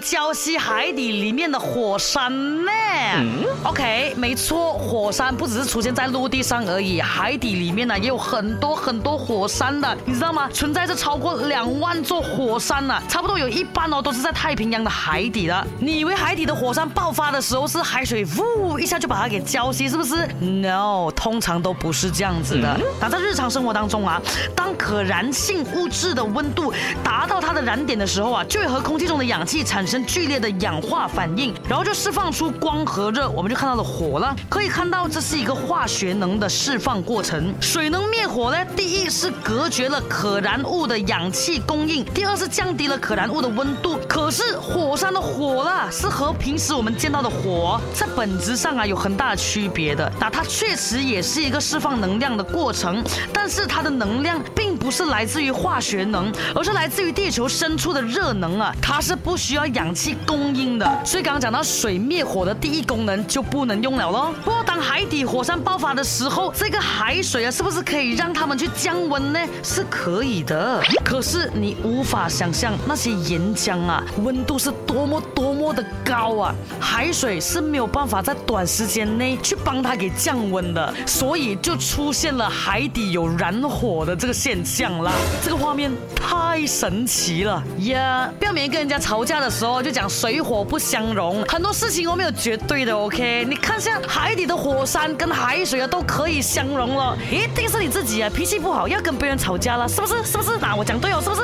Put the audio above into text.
浇熄海底里面的火山呢？OK，没错，火山不只是出现在陆地上而已，海底里面呢也有很多很多火山的，你知道吗？存在着超过两万座火山呢，差不多有一半哦都是在太平洋的海底的。你以为海底的火山爆发的时候是海水呜一下就把它给浇熄，是不是？No，通常都不是这样子的。那在日常生活当中啊，当可燃性物质的温度达到它的燃点的时候啊，就会和空气中的氧气产生剧烈的氧化反应，然后就释放出光和热，我们就看到了火了。可以看到这是一个化学能的释放过程。水能灭火呢？第一是隔绝了可燃物的氧气供应，第二是降低了可燃物的温度。可是火山的火啦，是和平时我们见到的火在本质上啊有很大的区别的。那它确实也是一个释放能量的过程，但是它的能量并不是来自于化学能，而是来自于地球深处的热可能啊，它是不需要氧气供应的。所以刚刚讲到水灭火的第一功能就不能用了喽。不过当海底火山爆发的时候，这个海水啊，是不是可以让它们去降温呢？是可以的。可是你无法想象那些岩浆啊，温度是多么多么的高啊，海水是没有办法在短时间内去帮它给降温的，所以就出现了海底有燃火的这个现象啦。这个画面太神奇了呀！不要每跟人家吵架的时候就讲水火不相容，很多事情都没有绝对的。OK，你看像海底的火山跟海水啊都可以相容了，一定是你自己啊脾气不好要跟别人吵架了，是不是？是不是？那我讲对哦，是不是？